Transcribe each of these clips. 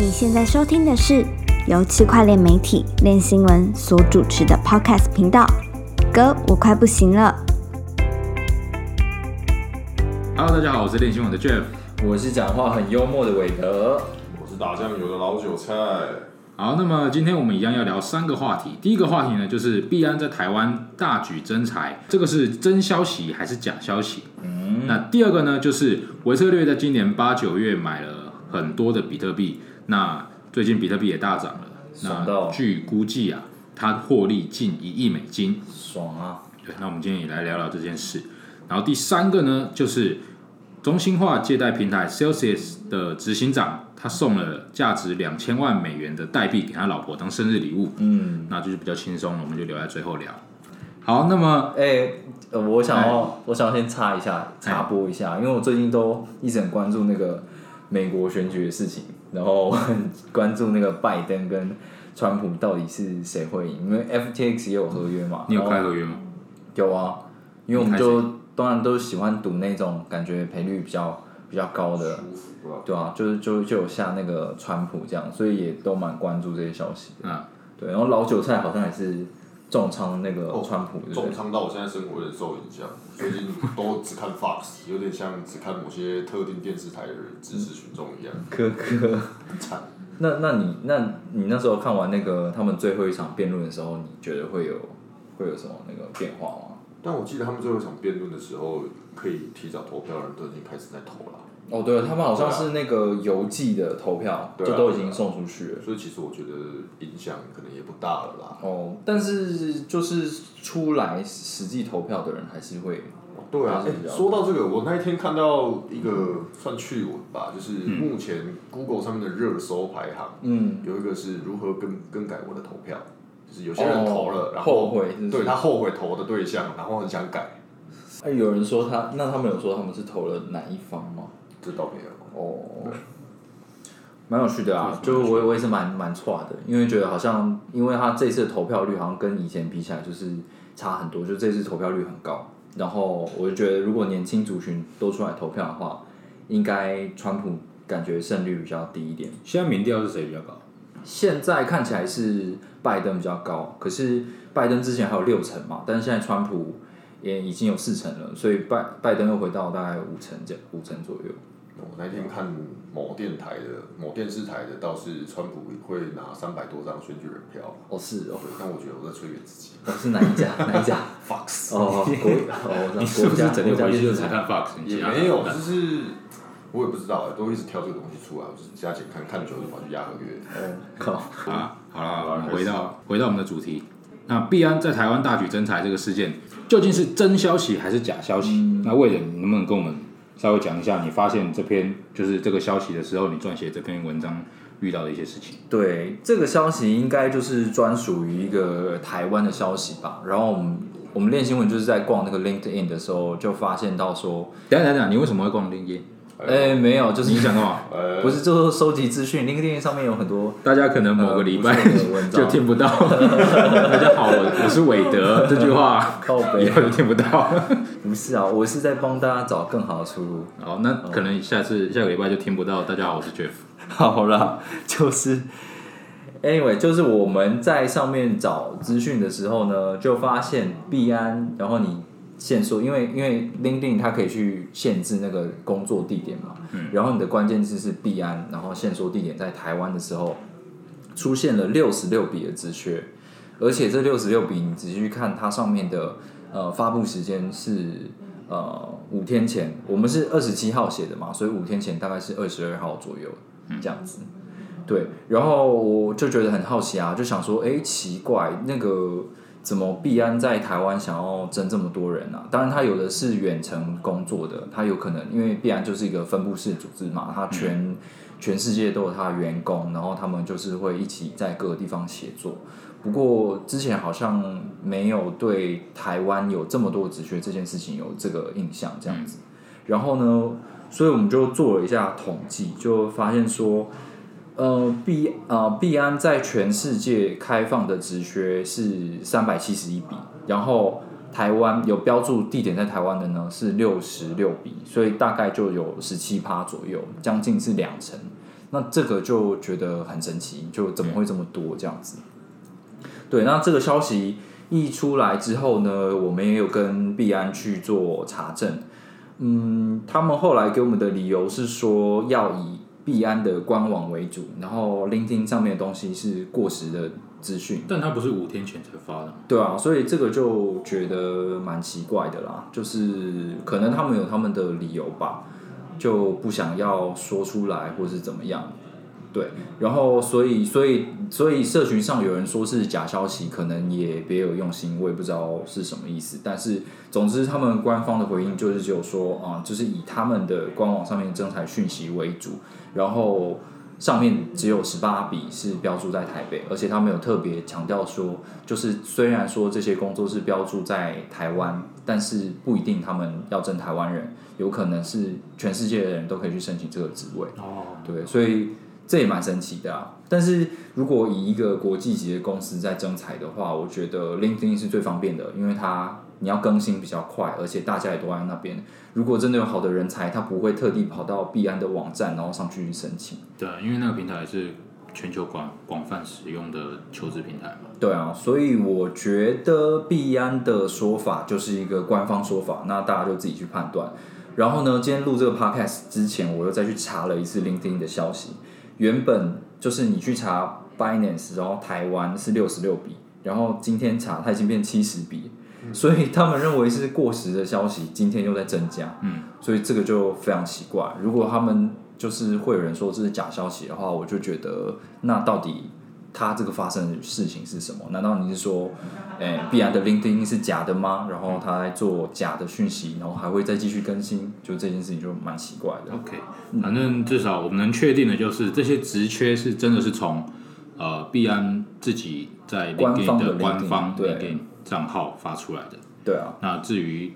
你现在收听的是由区块链媒体链新闻所主持的 Podcast 频道。哥，我快不行了。Hello，大家好，我是练新闻的 Jeff。我是讲话很幽默的韦德。我是打酱油的老韭菜。好，那么今天我们一样要聊三个话题。第一个话题呢，就是币安在台湾大举增财，这个是真消息还是假消息？嗯，那第二个呢，就是维策略在今年八九月买了很多的比特币，那最近比特币也大涨了。那据估计啊，它获利近一亿美金。爽啊！对，那我们今天也来聊聊这件事。然后第三个呢，就是中心化借贷平台 Celsius 的执行长，他送了价值两千万美元的代币给他老婆当生日礼物。嗯，那就是比较轻松了，我们就留在最后聊。好，那么哎、呃，我想哎要，我想要先插一下，插播一下，因为我最近都一直很关注那个美国选举的事情，然后我很关注那个拜登跟川普到底是谁会赢，因为 FTX 也有合约嘛。你有开合约吗？有啊，因为我们就当然都喜欢赌那种感觉赔率比较比较高的，对啊，就是就就有下那个川普这样，所以也都蛮关注这些消息的。嗯，对，然后老韭菜好像也是重仓那个哦川普，对不对？重仓到我现在生活有点受影响，最近都只看 Fox，有点像只看某些特定电视台的人支持群众一样，科科，惨。那那你那你那时候看完那个他们最后一场辩论的时候，你觉得会有会有什么那个变化吗？但我记得他们最后一场辩论的时候，可以提早投票的人都已经开始在投了，哦，对，他们好像是那个邮寄的投票，就都已经送出去了。所以其实我觉得影响可能也不大了啦。哦，但是就是出来实际投票的人还是会，对啊，说到这个，我那一天看到一个算趣闻吧，就是目前 Google 上面的热搜排行，嗯，有一个是如何更更改我的投票，就是有些人投了，哦然后后悔对他后悔投的对象，然后很想改，哎，有人说他，那他们有说他们是投了哪一方吗？这倒没有。哦，蛮有趣的啊，就我我也是蛮蛮错的，因为觉得好像，因为他这次的投票率好像跟以前比起来就是差很多，就这次投票率很高，然后我就觉得如果年轻族群都出来投票的话，应该川普感觉胜率比较低一点。现在民调是谁比较高？现在看起来是拜登比较高，可是拜登之前还有六成嘛，但是现在川普也已经有四成了，所以拜拜登又回到大概五成这样五成左右。我那天看某电台的某电视台的，倒是川普会拿三百多张选举人票，哦是哦，对，但我觉得我在催眠自己。哦是哪一家哪一家？Fox 哦，国 哦，你是不是整天回去就只看 Fox？也没有，看就是我也不知道，都一直挑这个东西出来，我就是加减看看久就跑去压合约。好啦，好了，我们回到回到我们的主题。那币安在台湾大举增财这个事件，究竟是真消息还是假消息？那魏仁，你能不能跟我们稍微讲一下，你发现这篇就是这个消息的时候，你撰写这篇文章遇到的一些事情？对，这个消息应该就是专属于一个台湾的消息吧。然后我们我们练新闻就是在逛那个 LinkedIn 的时候，就发现到说，等等下，你为什么会逛 LinkedIn？哎，没有，就是你想干嘛？呃，不是就是收集资讯，LinkedIn 上面有很多大家可能某个礼拜、就听不到。大家好，我我是韦德，这句话 靠北以后就听不到。不是啊，我是在帮大家找更好的出路。好，那可能下次下个礼拜就听不到。大家好，我是 Jeff。好啦，就是，anyway，就是我们在上面找资讯的时候呢，就发现币安，然后你限缩，因为因为 LinkedIn 它可以去限制那个工作地点嘛，然后你的关键字是币安，然后限缩地点在台湾的时候，出现了六十六笔的职缺，而且这六十六笔你仔细去看它上面的呃发布时间是呃五天前，我们是二十七号写的嘛，所以五天前大概是二十二号左右这样子。对，然后我就觉得很好奇啊，就想说，哎，奇怪，那个怎么币安在台湾想要争这么多人啊？当然，他有的是远程工作的，他有可能因为币安就是一个分布式组织嘛，他全、全世界都有他的员工，然后他们就是会一起在各个地方协作。不过之前好像没有对台湾有这么多职缺这件事情有这个印象，这样子。然后呢，所以我们就做了一下统计，就发现说，呃，币呃币安在全世界开放的直缺是三百七十一笔，然后台湾有标注地点在台湾的呢是六十六笔，所以大概就有十七趴左右，将近是两成。那这个就觉得很神奇，就怎么会这么多这样子？对，那这个消息一出来之后呢，我们也有跟币安去做查证。嗯，他们后来给我们的理由是说，要以币安的官网为主，然后 LinkedIn 上面的东西是过时的资讯。但他不是五天前才发的吗？对啊，所以这个就觉得蛮奇怪的啦，就是可能他们有他们的理由吧，就不想要说出来，或是怎么样。对，然后所以所以所以社群上有人说是假消息，可能也别有用心，我也不知道是什么意思。但是总之，他们官方的回应就是只有说啊，就是以他们的官网上面征才讯息为主，然后上面只有十八笔是标注在台北，而且他们有特别强调说，就是虽然说这些工作是标注在台湾，但是不一定他们要征台湾人，有可能是全世界的人都可以去申请这个职位。哦，对，所以这也蛮神奇的啊。但是如果以一个国际级的公司在征才的话，我觉得 LinkedIn 是最方便的，因为它你要更新比较快，而且大家也都在那边。如果真的有好的人才，他不会特地跑到币安的网站，然后上去申请。对啊，因为那个平台是全球广广泛使用的求职平台嘛。对啊，所以我觉得币安的说法就是一个官方说法，那大家就自己去判断。然后呢，今天录这个 podcast 之前，我又再去查了一次 LinkedIn 的消息。原本就是你去查 Binance，然后台湾是六十六笔，然后今天查它已经变七十笔，所以他们认为是过时的消息，今天又在增加。嗯，所以这个就非常奇怪。如果他们就是会有人说这是假消息的话，我就觉得那到底他这个发生的事情是什么？难道你是说，诶、必然的 LinkedIn 是假的吗？然后他在做假的讯息，然后还会再继续更新？就这件事情就蛮奇怪的。OK，反正至少我们能确定的就是这些职缺是真的是从呃必安自己在官 LinkedIn 方的的官方对 LinkedIn 账号发出来的。对啊，那至于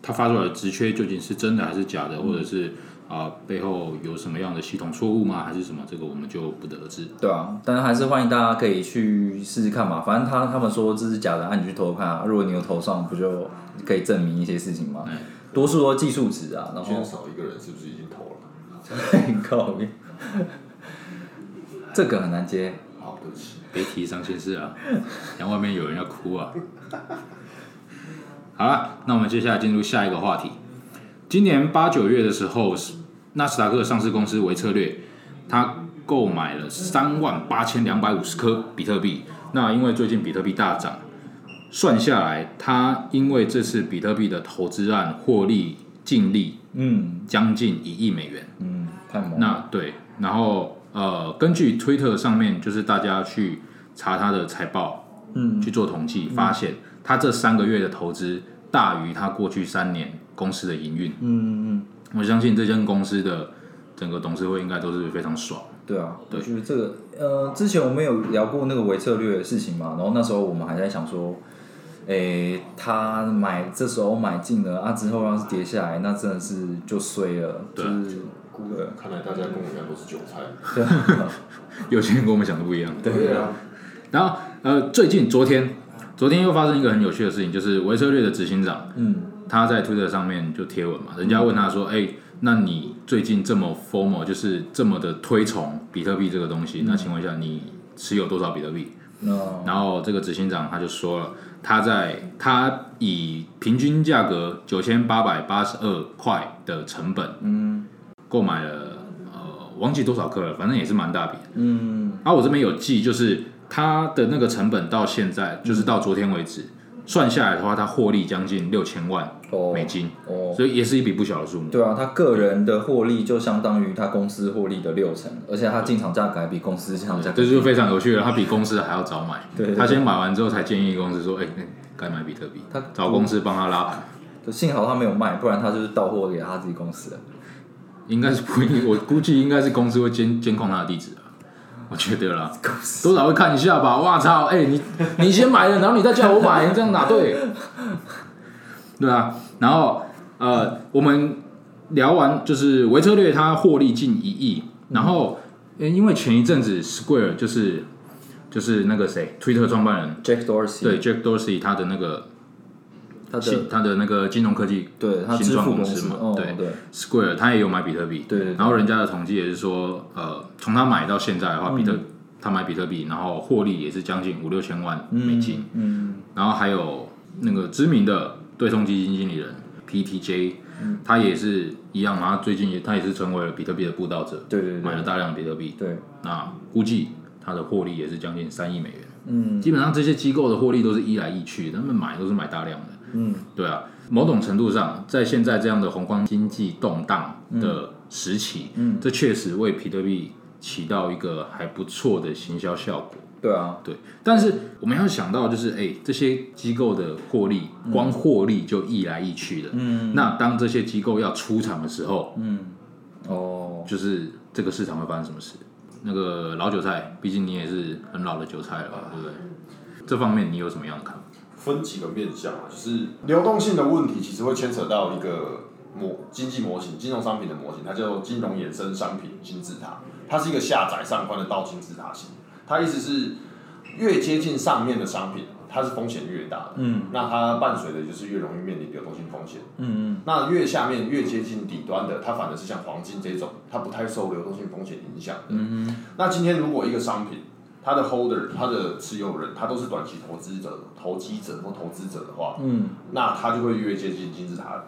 他发出来的职缺究竟是真的还是假的，嗯或者是啊、背后有什么样的系统错误吗？还是什么？这个我们就不得而知。对啊，但是还是欢迎大家可以去试试看嘛。反正他他们说这是假的，那、你去投投看啊。如果你有投上，不就可以证明一些事情吗？嗯多数都技术值啊，然后缺少一个人是不是已经投了？靠边，这个很难接。好，对不起。别提伤心事啊，然后外面有人要哭啊。好了，那我们接下来进入下一个话题。今年八九月的时候，纳斯达克上市公司维策略，它购买了三万八千两百五十颗比特币。那因为最近比特币大涨，算下来，它因为这次比特币的投资案获利净利嗯将近一亿美元。嗯，太猛。那对，然后呃，根据推特上面，就是大家去查他的财报，嗯去做统计，发现他这三个月的投资大于他过去三年公司的营运。嗯嗯，我相信这间公司的整个董事会应该都是非常爽。对啊，对。我觉得这个呃，之前我们有聊过那个微策略的事情嘛，然后那时候我们还在想说，诶，他买这时候买进了啊，之后要是跌下来，那真的是就衰了，就对是对。看来大家跟我一样都是韭菜。对 有些人跟我们想的不一样。对啊，然后呃，最近昨天昨天又发生一个很有趣的事情，就是维策略的执行长嗯他在 Twitter 上面就贴文嘛，人家问他说：“哎、那你最近这么 formal，就是这么的推崇比特币这个东西，那请问一下，你持有多少比特币？”那然后这个执行长他就说了，他在他以平均价格九千八百八十二块的成本嗯。购买了呃忘记多少颗了，反正也是蛮大笔。的。嗯。啊，我这边有记，就是他的那个成本到现在，就是到昨天为止，算下来的话，他获利将近六千万哦美金，哦。所以也是一笔不小的数目。对啊，他个人的获利就相当于他公司获利的六成，而且他进场价格还比公司进场价格。这就非常有趣了，他比公司还要早买。他先买完之后才建议公司说：“哎、哎该买比特币。”他找公司帮他拉盘，幸好他没有卖，不然他就是到货给他自己公司了。应该是不会，我估计应该是公司会监监控他的地址啊。我觉得啦，多少会看一下吧。哇操，哎、你你先买了，然后你再叫我买，这样哪对？对啊，然后呃，我们聊完就是维策略它获利近一亿，然后、呃因为前一阵子 Square 就是就是那个谁，Twitter 创办人。Jack Dorsey，对 Jack Dorsey 他的那个他的他的那个金融科技对他新创支付公公司嘛，哦对。对。Square 他也有买比特币，对然后人家的统计也是说，呃，从他买到现在的话，嗯。比特他买比特币，然后获利也是将近五六千万美金，嗯。然后还有那个知名的对冲基金经理人 PTJ，、他嗯。也是一样嘛，他最近也他也是成为了比特币的布道者，对对对。买了大量的比特币，对，那估计他的获利也是将近三亿美元。嗯。基本上这些机构的获利都是一来一去，他们买都是买大量的。嗯。对啊，某种程度上，在现在这样的宏观经济动荡的时期，嗯。这确实为比特币起到一个还不错的行销效果。对啊，对，但是我们要想到，就是哎，这些机构的获利，光获利就一来一去的。嗯那当这些机构要出场的时候，嗯哦，就是这个市场会发生什么事？那个老韭菜，毕竟你也是很老的韭菜了吧，对不对？这方面你有什么样的看法？分几个面向啊，就是流动性的问题，其实会牵扯到一个模经济模型、金融商品的模型，它叫做金融衍生商品金字塔，它是一个下载上宽的倒金字塔型。它意思是越接近上面的商品，它是风险越大的，嗯。那它伴随的就是越容易面临流动性风险。嗯嗯。那越下面越接近底端的，它反而是像黄金这种，它不太受流动性风险影响的。嗯嗯。那今天如果一个商品，它的 holder、它的持有人，他都是短期投资者、投机者或投资者的话，嗯。那它就会越接近金字塔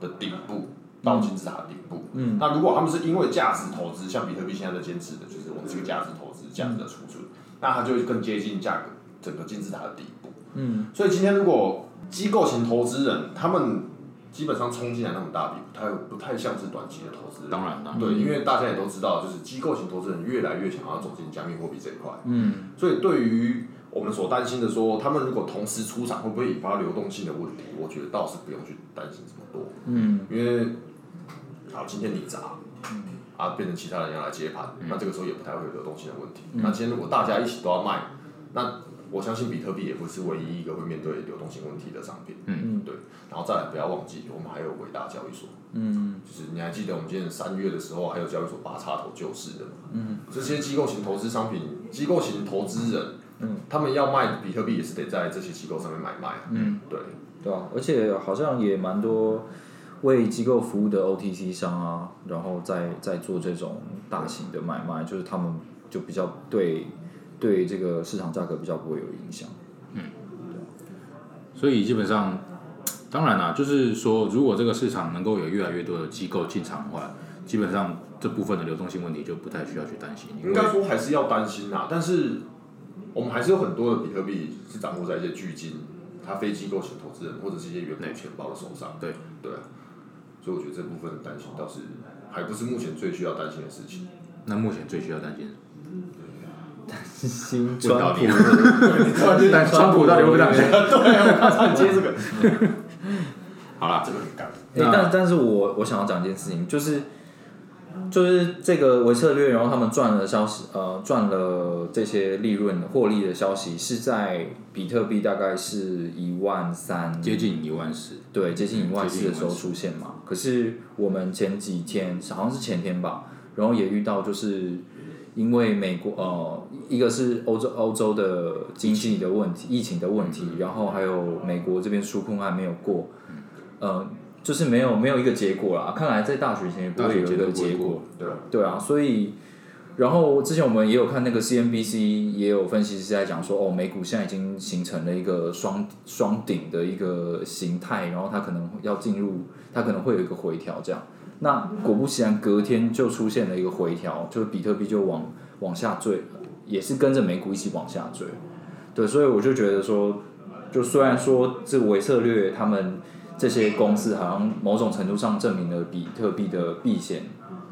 的顶部，到金字塔顶部。嗯。那如果他们是因为价值投资，像比特币现在在坚持的，就是我们这个价值投资、价值的储存，那它就会更接近价格整个金字塔的底部。嗯。所以今天如果机构型投资人，他们基本上冲进来那么大笔，不太不太像是短期的投资人。当然，当然，对，因为大家也都知道，就是机构型投资人越来越想要走进加密货币这一块，嗯。所以对于我们所担心的说，他们如果同时出场，会不会引发流动性的问题？我觉得倒是不用去担心这么多，嗯。因为好，今天你砸，啊，变成其他人要来接盘，那这个时候也不太会有流动性的问题。那今天如果大家一起都要卖，那我相信比特币也不是唯一一个会面对流动性问题的商品。嗯对，然后再来不要忘记，我们还有伟大交易所。嗯就是你还记得我们今年三月的时候，还有交易所拔插头救市的嘛？嗯，这些机构型投资商品、机构型投资人，嗯，他们要卖比特币也是得在这些机构上面买卖。嗯，对，对啊，而且好像也蛮多为机构服务的 OTC 商啊，然后在在做这种大型的买卖，就是他们就比较对对这个市场价格比较不会有影响。嗯所以基本上，当然啦，就是说，如果这个市场能够有越来越多的机构进场的话，基本上这部分的流动性问题就不太需要去担心。应该说还是要担心啊，但是我们还是有很多的比特币是掌握在一些巨金、它非机构型投资人或者是一些远古钱包的手上。对对啊，所以我觉得这部分的担心倒是还不是目前最需要担心的事情。那目前最需要担心，新问到你了你突然间但川普到底会不会当选？对，我刚才接这个，好啦，这个很干。诶但但是我我想要讲一件事情，就是就是这个维策略，然后他们赚了消息，呃，赚了这些利润获利的消息，是在比特币大概是一万三，接近一万四，对，接近一万四的时候出现嘛。可是我们前几天好像是前天吧，然后也遇到就是因为美国呃，一个是欧洲欧洲的经济的问题、疫情的问题，然后还有美国这边纾困案没有过，呃，就是没有没有一个结果啦。看来在大学前也不会有一个结果。对啊，对啊，所以，然后之前我们也有看那个 CNBC 也有分析师在讲说，哦，美股现在已经形成了一个双双顶的一个形态，然后它可能要进入，它可能会有一个回调这样。那果不其然，隔天就出现了一个回调，就是比特币就往往下坠，也是跟着美股一起往下坠。对，所以我就觉得说，就虽然说这个维策略他们这些公司好像某种程度上证明了比特币的避险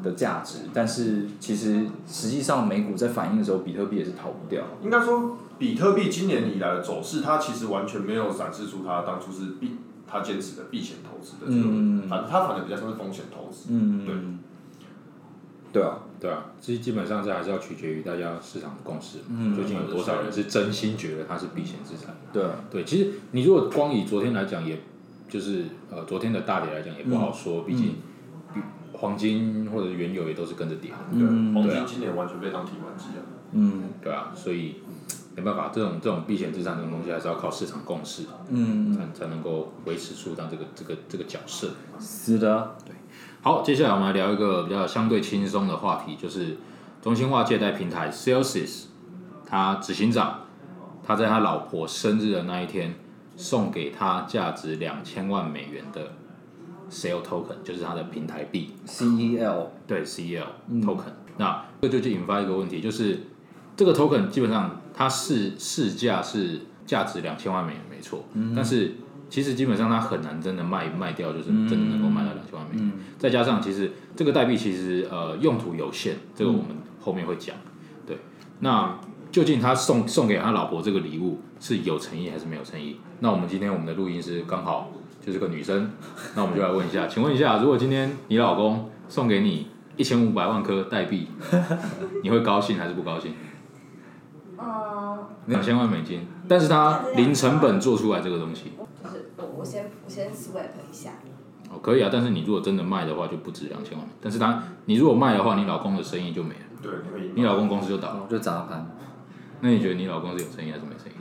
的价值，但是其实实际上美股在反应的时候，比特币也是逃不掉。应该说，比特币今年以来的走势，它其实完全没有展示出它当初是避它坚持的避险投资的这个，嗯。反它反而比较像是风险投资。嗯，对，对啊，对啊，基基本上这还是要取决于大家市场的共识，嗯。究竟有多少人是真心觉得它是避险资产。对。啊，对，其实你如果光以昨天来讲，也就是呃昨天的大跌来讲，也不好说，毕竟黄金或者原油也都是跟着跌的，对，黄金今年完全被当提款机了。嗯。对啊，所以没办法，这种这种避险资产这种东西还是要靠市场共识，嗯，才才能够维持住当这个这个这个角色。是的，对。好，接下来我们来聊一个比较相对轻松的话题，就是中心化借贷平台 Celsius，他执行长，他在他老婆生日的那一天，送给他价值两千万美元的 Sale Token，就是他的平台币。C E L 对 CEL token，、那这就就引发一个问题，就是这个 token 基本上它市市价是价值两千万美元，没错，但是其实基本上它很难真的卖卖掉，就是真的能够卖到两千万美元。再加上其实这个代币其实呃用途有限，这个我们后面会讲。对，那究竟他送送给他老婆这个礼物是有诚意还是没有诚意？那我们今天我们的录音师刚好就是个女生，那我们就来问一下，请问一下，如果今天你老公送给你一千五百万颗代币，你会高兴还是不高兴？嗯，两千万美金，但是他零成本做出来这个东西，就是我我先我先 swap 一下，哦，可以啊。但是你如果真的卖的话，就不止两千万。但是他你如果卖的话，你老公的生意就没了，对，你老公公司就倒了。就砸盘。那你觉得你老公是有生意还是没生意？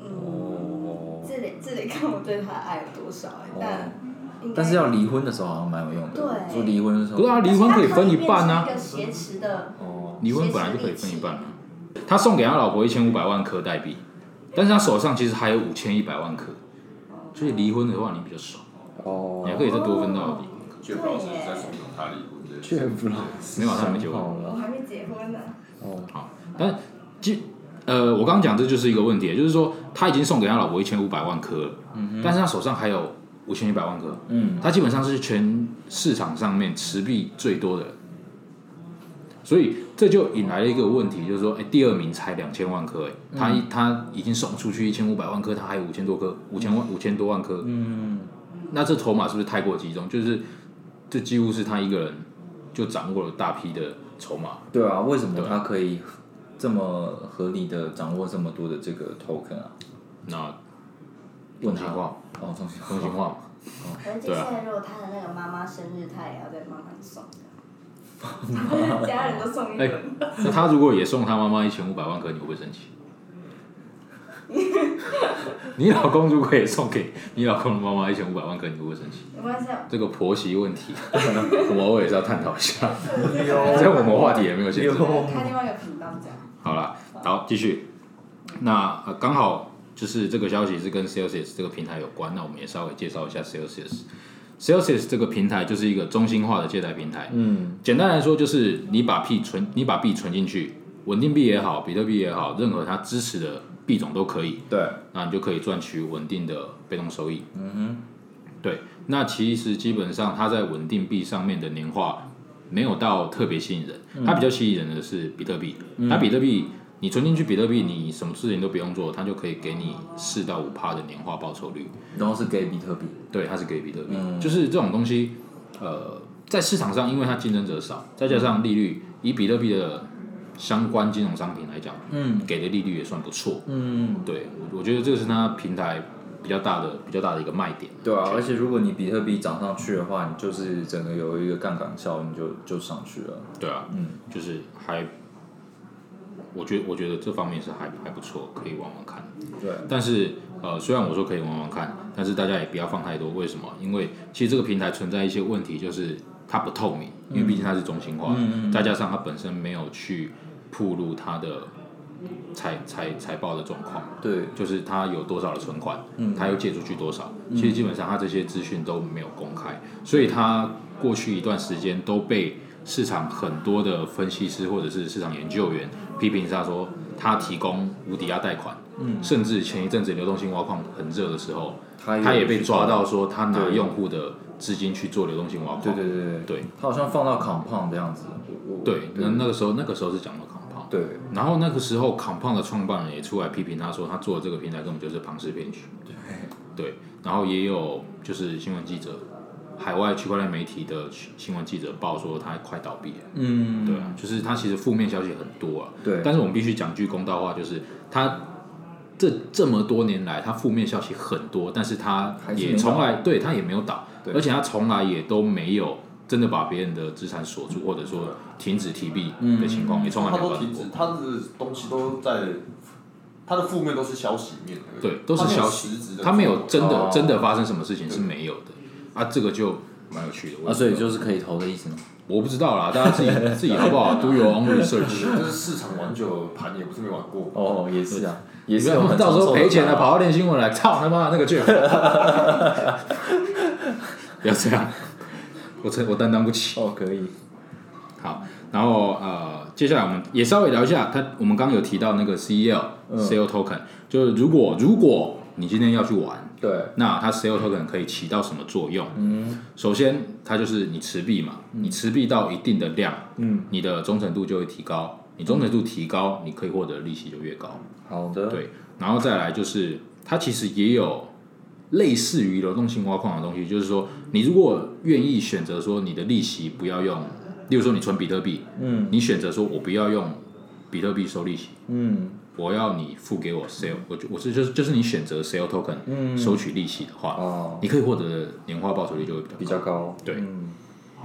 嗯，这得这得看我对他的爱有多少哎、但但是要离婚的时候好像蛮有用的。对说离婚的时候。不是啊，离婚可以分一半啊而且它可以变成一个挟持的，哦，离婚本来就可以分一半啊。他送给他老婆一千五百万颗代币，但是他手上其实还有五千一百万颗，所以离婚的话你比较少，哦你还可以再多分到离婚。就表示在怂恿他离婚的。确不老没有他还没结婚我还没结婚呢。哦，好，但基呃，我刚刚讲这就是一个问题，就是说他已经送给他老婆一千五百万颗了，但是他手上还有五千一百万颗，嗯，他基本上是全市场上面持币最多的，所以这就引来了一个问题，就是说，哎，第二名才两千万颗，哎，他一他已经送出去一千五百万颗，他还有五千多颗，五千万五千多万颗，嗯，那这筹码是不是太过集中？就是这几乎是他一个人就掌握了大批的筹码。对啊，为什么对他可以这么合理的掌握这么多的这个 token 啊？那问心化，哦，中心中心化嘛，可是接对啊下来如果他的那个妈妈生日，他也要再慢慢送，家人都送一哎轮。那他如果也送他妈妈一千五百万颗，你会不会生气？你老公如果也送给你老公的妈妈一千五百万颗，你会不会生气？没关系啊，这个婆媳问题，我们偶尔也是要探讨一下。这样我们话题也没有限制。开另外一个频道讲。好了，好，继续。那呃刚好就是这个消息是跟 Celsius 这个平台有关，那我们也稍微介绍一下 Celsius。Celsius 这个平台就是一个中心化的借贷平台。嗯，简单来说，就是你把币存，你把币存进去，稳定币也好，比特币也好，任何它支持的币种都可以，对，那你就可以赚取稳定的被动收益。嗯哼，对。那其实基本上它在稳定币上面的年化没有到特别吸引人，它比较吸引人的是比特币。它比特币你存进去比特币，你什么事情都不用做，它就可以给你四到五趴的年化报酬率。然后是给比特币，对，它是给比特币，就是这种东西，呃，在市场上，因为它竞争者少，再加上利率，以比特币的相关金融商品来讲，嗯。给的利率也算不错。嗯，对，我我觉得这个是它平台比较大的、比较大的一个卖点。对啊，而且如果你比特币涨上去的话，你就是整个有一个杠杆效应就就上去了。对啊，嗯，就是还，我觉得我觉得这方面是还还不错，可以玩玩看。对，但是呃，虽然我说可以玩玩看，但是大家也不要放太多。为什么？因为其实这个平台存在一些问题，就是它不透明，因为毕竟它是中心化，再加上它本身没有去铺露它的财财财报的状况，对，就是他有多少的存款，嗯他又借出去多少，其实基本上他这些资讯都没有公开，所以他过去一段时间都被市场很多的分析师或者是市场研究员批评他说他提供无抵押贷款，嗯甚至前一阵子流动性挖矿很热的时候，他他也被抓到说他拿用户的资金去做流动性挖矿，对对对对，对他好像放到 compound 这样子。对，那那个时候那个时候是讲到 compound。对。然后那个时候，Compound 的创办人也出来批评他说，他做的这个平台根本就是庞氏骗局。对，然后也有就是新闻记者，海外区块链媒体的新闻记者报说他快倒闭了。嗯，对啊，就是他其实负面消息很多啊。对。但是我们必须讲句公道话，就是他这这么多年来，他负面消息很多，但是他也从来对他也没有倒，而且他从来也都没有真的把别人的资产锁住，或者说停止提币的情况，也从来没有发生过都停止，。他的东西都在，他的负面都是消息面，对，都是消息他没有真的、哦真的发生什么事情是没有的啊，这个就蛮有趣的。我啊，所以就是可以投的意思吗？我不知道啦，大家自己 自己好不好？Do your own research。就是市场玩久了，盘也不是没玩过。哦，也是啊，也你不要是我们到时候赔钱了，跑到练新闻来，操他妈的那个 Jeff，不要这样，我承我担当不起。哦，可以，好，然后呃，接下来我们也稍微聊一下，他我们刚刚有提到那个 CEL、嗯。Sale Token，就是如果如果你今天要去玩，对，那它 Sale Token 可以起到什么作用？嗯。首先，它就是你持币嘛，你持币到一定的量，嗯，你的忠诚度就会提高，你忠诚度提高，你可以获得利息就越高。好的，对，然后再来就是它其实也有类似于流动性挖矿的东西，就是说你如果愿意选择说你的利息不要用，例如说你存比特币，嗯。你选择说我不要用比特币收利息，嗯。我要你付给我 sale，我就我是就是就是你选择 sale token 嗯，收取利息的话，哦，你可以获得的年化报酬率就会比较比较高，对。嗯。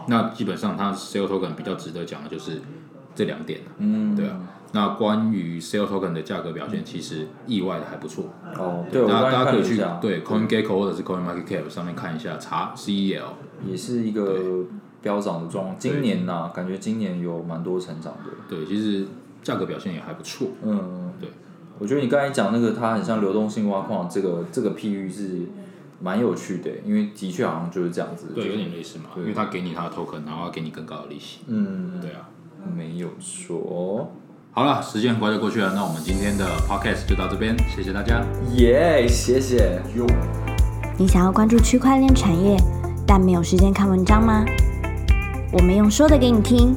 那基本上它 sale token 比较值得讲的就是这两点了。嗯，对啊。那关于 sale token 的价格表现，其实意外的还不错。哦，对，我大家大家可以去对 CoinGecko 或者是 CoinMarketCap 上面看一下，查 E CEL。也是一个飙涨的状况。今年呐、感觉今年有蛮多成长的。对，其实价格表现也还不错。嗯，对。我觉得你刚才讲那个，它很像流动性挖矿，这个这个譬喻是蛮有趣的，因为的确好像就是这样子。对，有点类似嘛，因为他给你他的 token，然后要给你更高的利息。嗯，对啊。没有错。好了，时间很快就过去了，那我们今天的 podcast 就到这边，谢谢大家。耶、谢谢。哟，你想要关注区块链产业，但没有时间看文章吗？我们用说的给你听，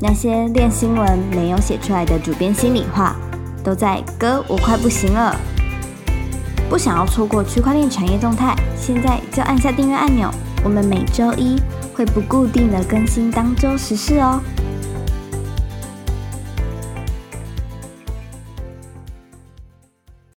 那些练新闻没有写出来的主编心里话，都在哥我快不行了。不想要错过区块链产业动态，现在就按下订阅按钮。我们每周一会不固定的更新当周时事哦。